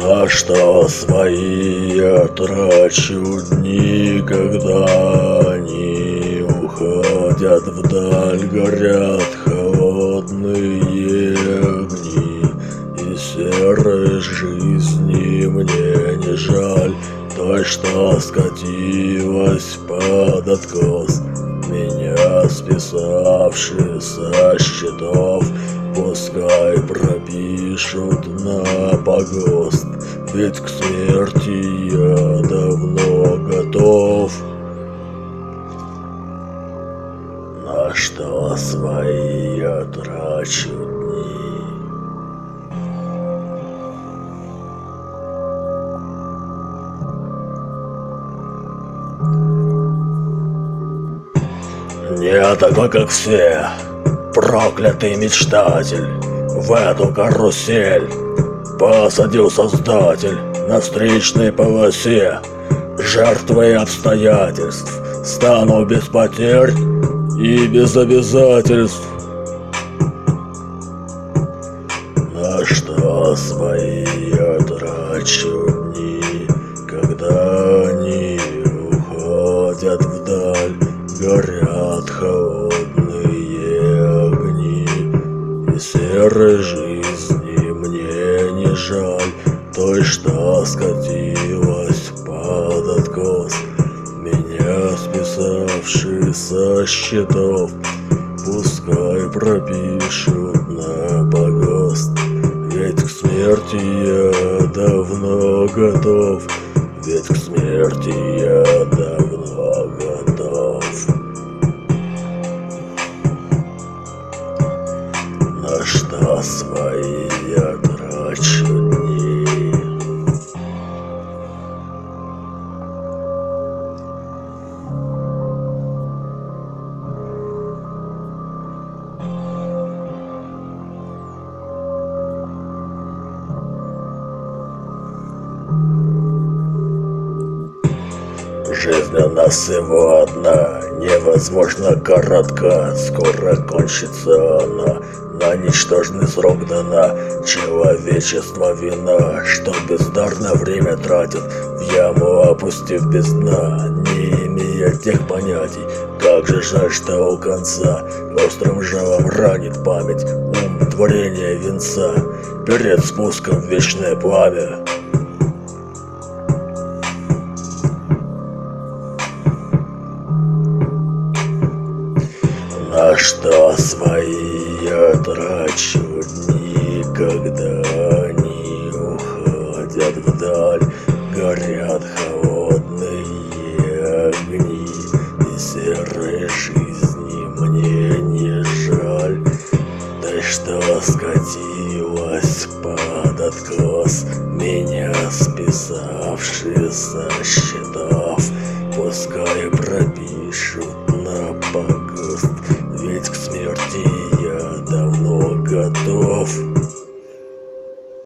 На что свои я трачу дни, когда они уходят вдаль, горят холодные огни. И серой жизни мне не жаль той, что скатилась под откос, меня списавший со счетов. Пускай пропишут на погост, ведь к смерти я давно готов. На что свои я трачу дни? Не такой, как все, проклятый мечтатель В эту карусель посадил создатель На встречной полосе. Жертвой обстоятельств Стану без потерь и без обязательств. На что свои я трачу дни Когда они уходят вдаль Горят холодные серой жизни мне не жаль. Той, что скатилась под откос Меня списавший со счетов. Пускай пропишут на погост Ведь к смерти я давно готов. Ведь к смерти я На свои я трачу Жизнь у нас всего одна, невозможно коротка, скоро кончится она. На ничтожный срок дана человечество вина, что бездарно время тратит, в яму опустив без дна, не имея тех понятий. Как же жаль, что у конца острым жалом ранит память, ум творения венца, перед спуском в вечное пламя. На что свои я трачу дни, когда они уходят вдаль, горят холодные огни, и серой жизни мне не жаль. Ты что скатилась под откос, меня списавший со счетов, пускай пропишут на погост,